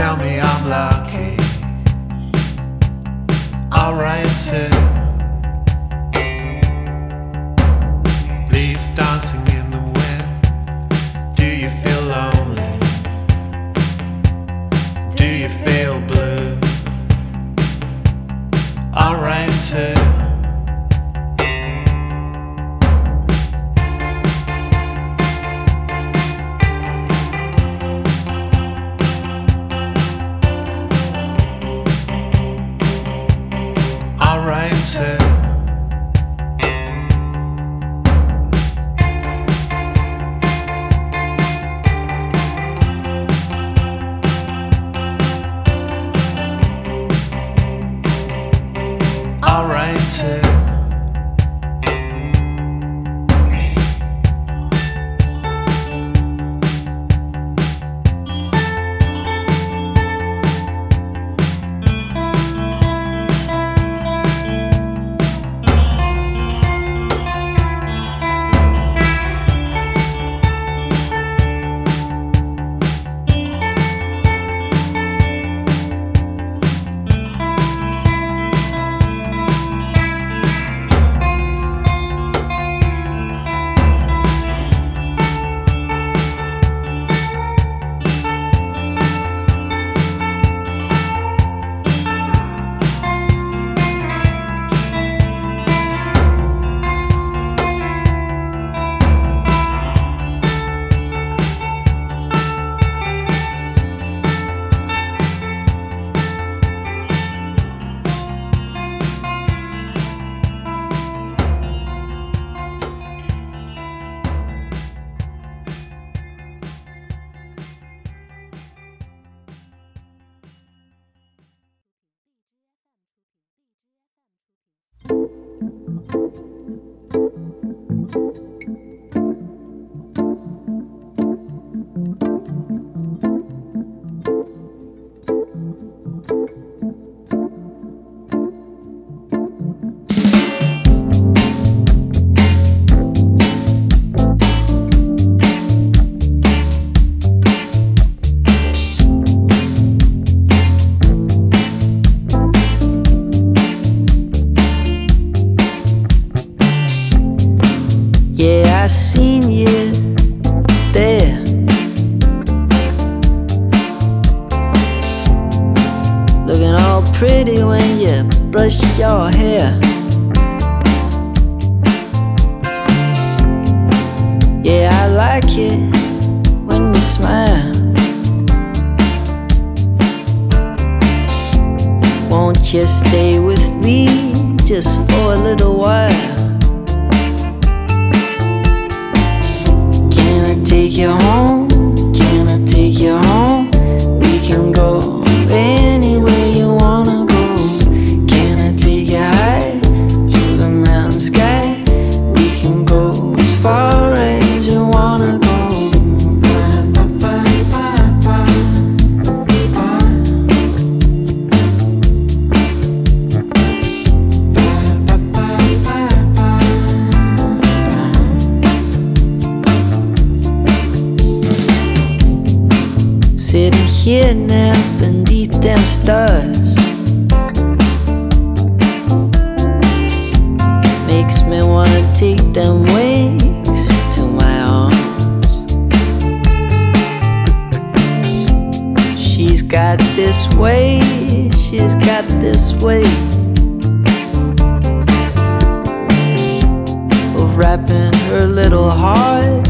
tell me I'm lucky. Alright, too. Leaves dancing in the wind. Do you feel lonely? Do you feel blue? Alright, too. alright too. This way of wrapping her little heart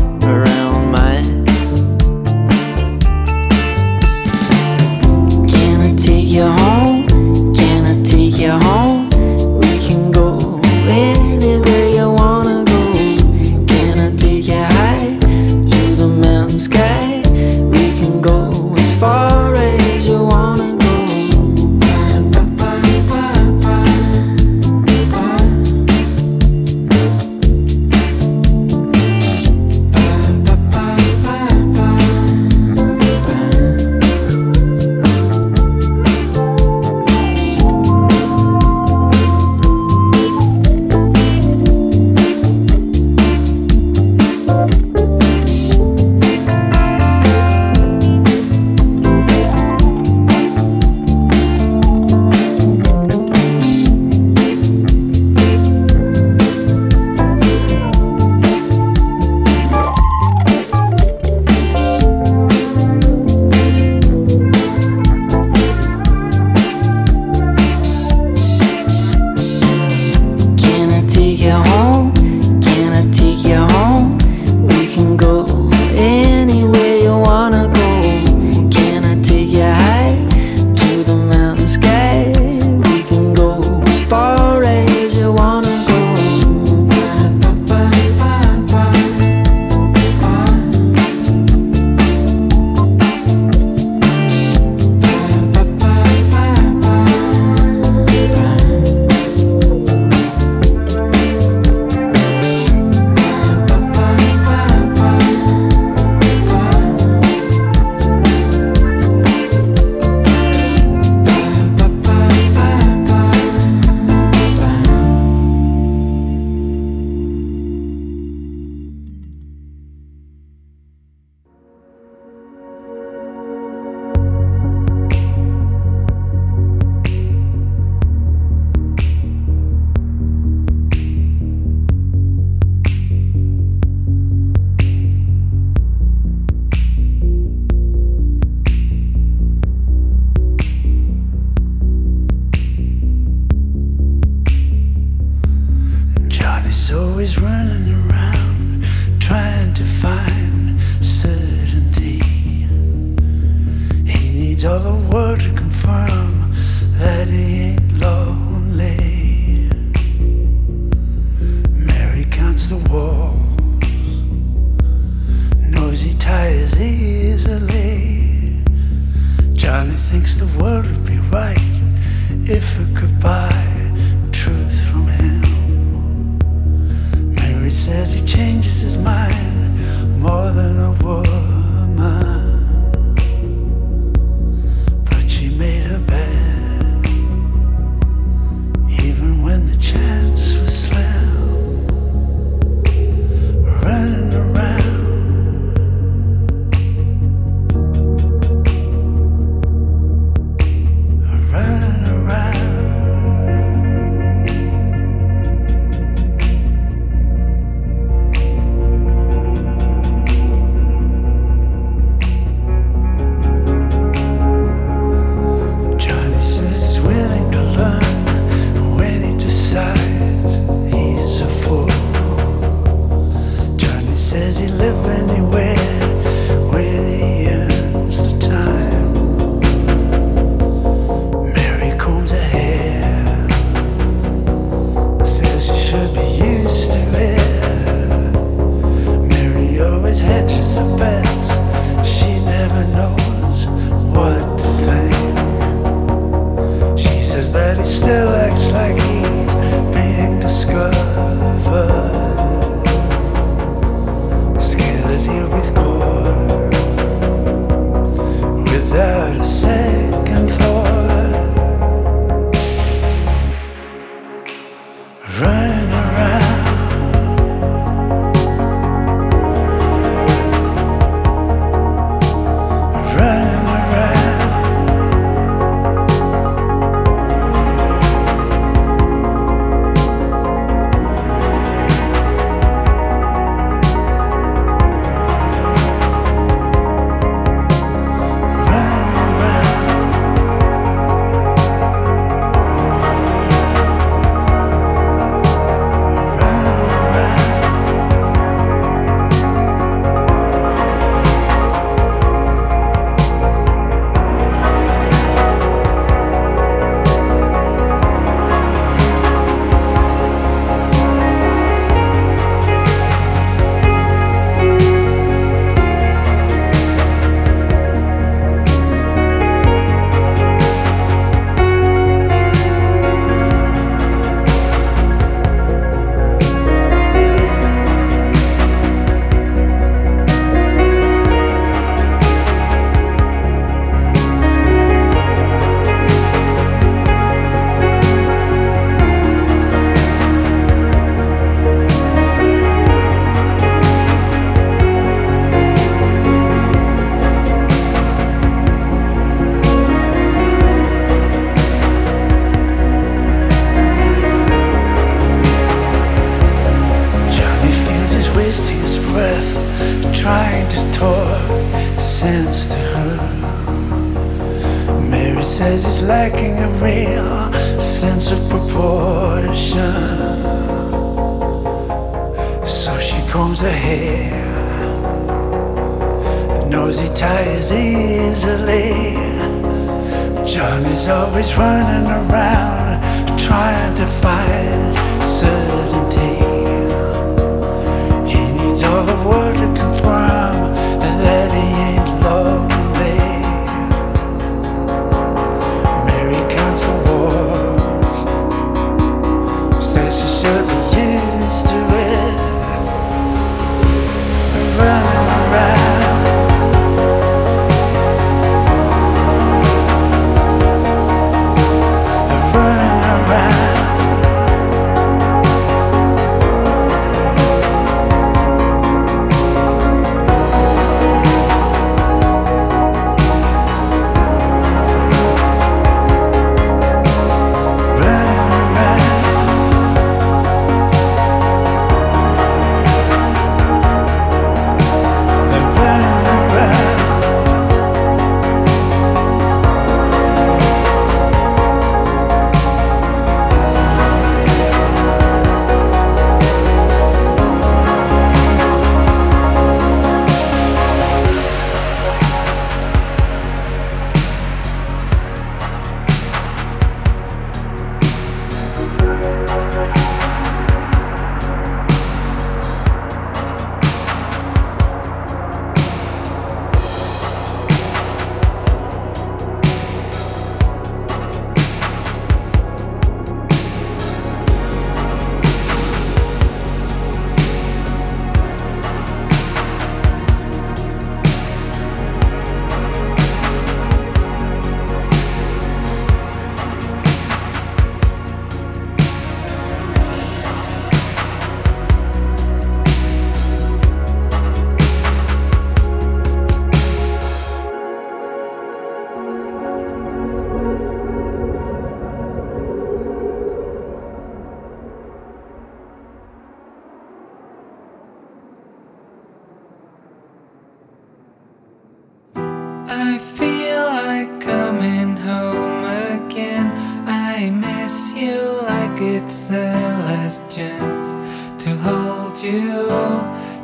easily. Johnny's always running around trying to find certainty. He needs all the world to confirm that he ain't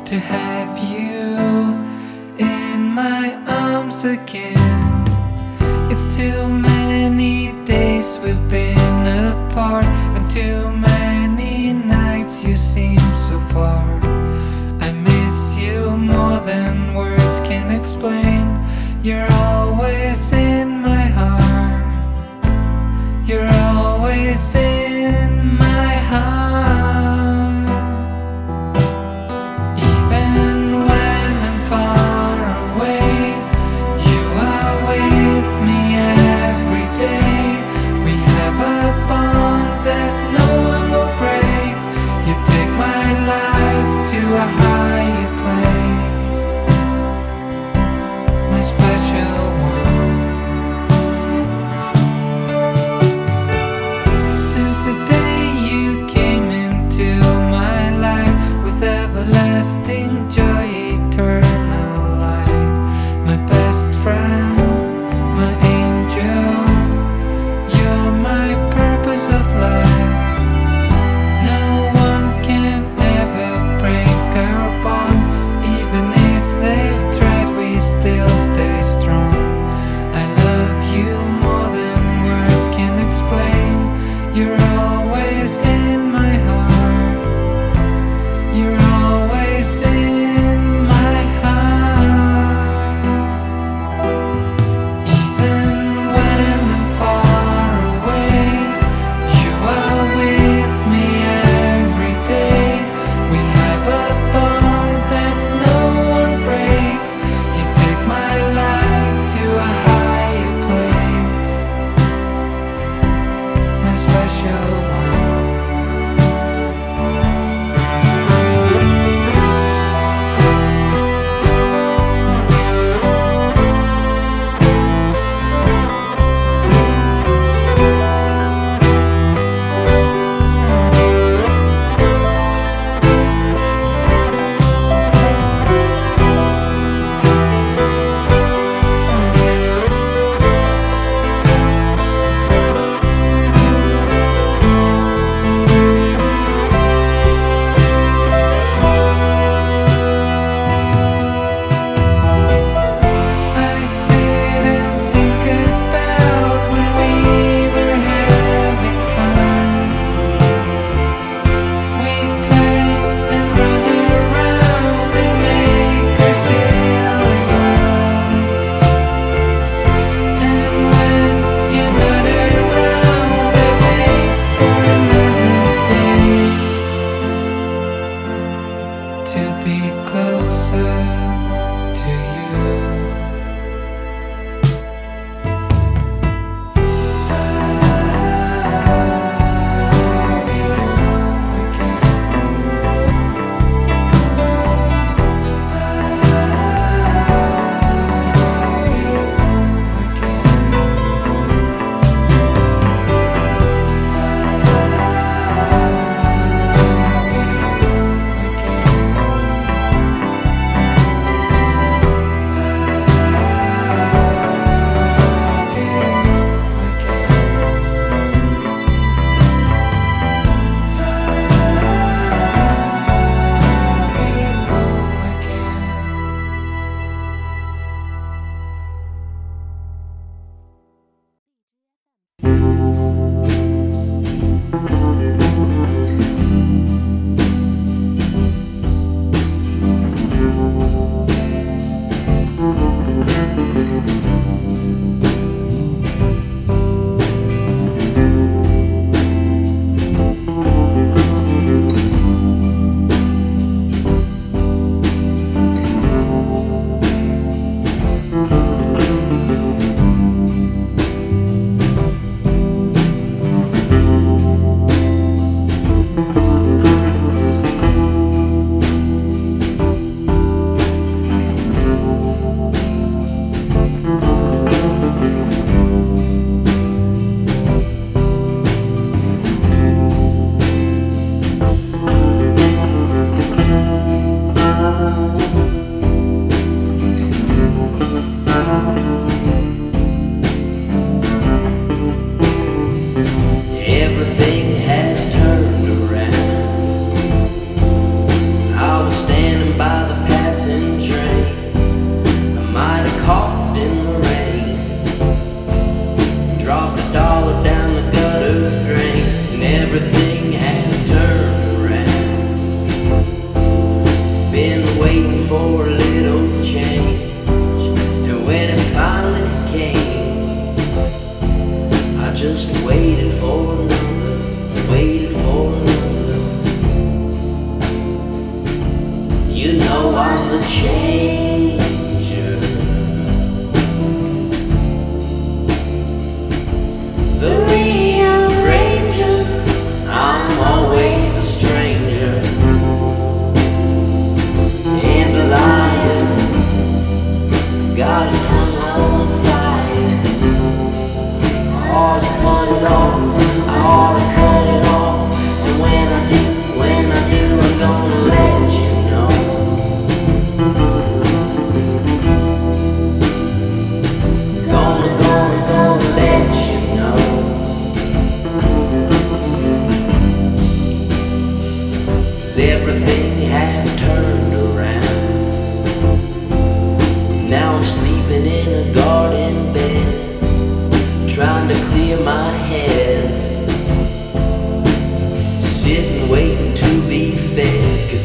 to have you in my arms again. It's too many days we've been apart, and too many nights you seem so far. I miss you more than words can explain. You're always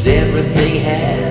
everything has